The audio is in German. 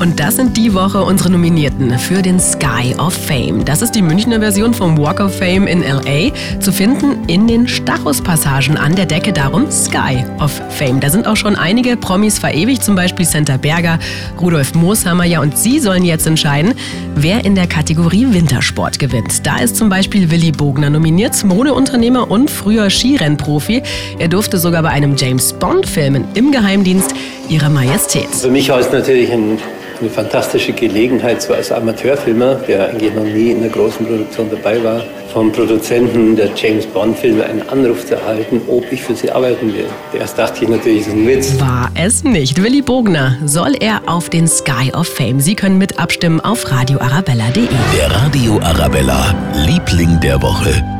Und das sind die Woche unsere Nominierten für den Sky of Fame. Das ist die Münchner Version vom Walk of Fame in LA, zu finden in den Stachus-Passagen an der Decke, darum Sky of Fame. Da sind auch schon einige Promis verewigt, zum Beispiel Santa Berger, Rudolf Mooshammer. Ja, und Sie sollen jetzt entscheiden, wer in der Kategorie Wintersport gewinnt. Da ist zum Beispiel Willi Bogner nominiert, Modeunternehmer und früher Skirennprofi. Er durfte sogar bei einem James Bond-Film im Geheimdienst Ihrer Majestät. Für mich es natürlich ein eine fantastische Gelegenheit, so als Amateurfilmer, der eigentlich noch nie in einer großen Produktion dabei war, vom Produzenten der James Bond-Filme einen Anruf zu erhalten, ob ich für sie arbeiten will. Erst dachte ich natürlich, das ist ein Witz. War es nicht. Willi Bogner soll er auf den Sky of Fame. Sie können mit abstimmen auf radioarabella.de. Der Radio Arabella, Liebling der Woche.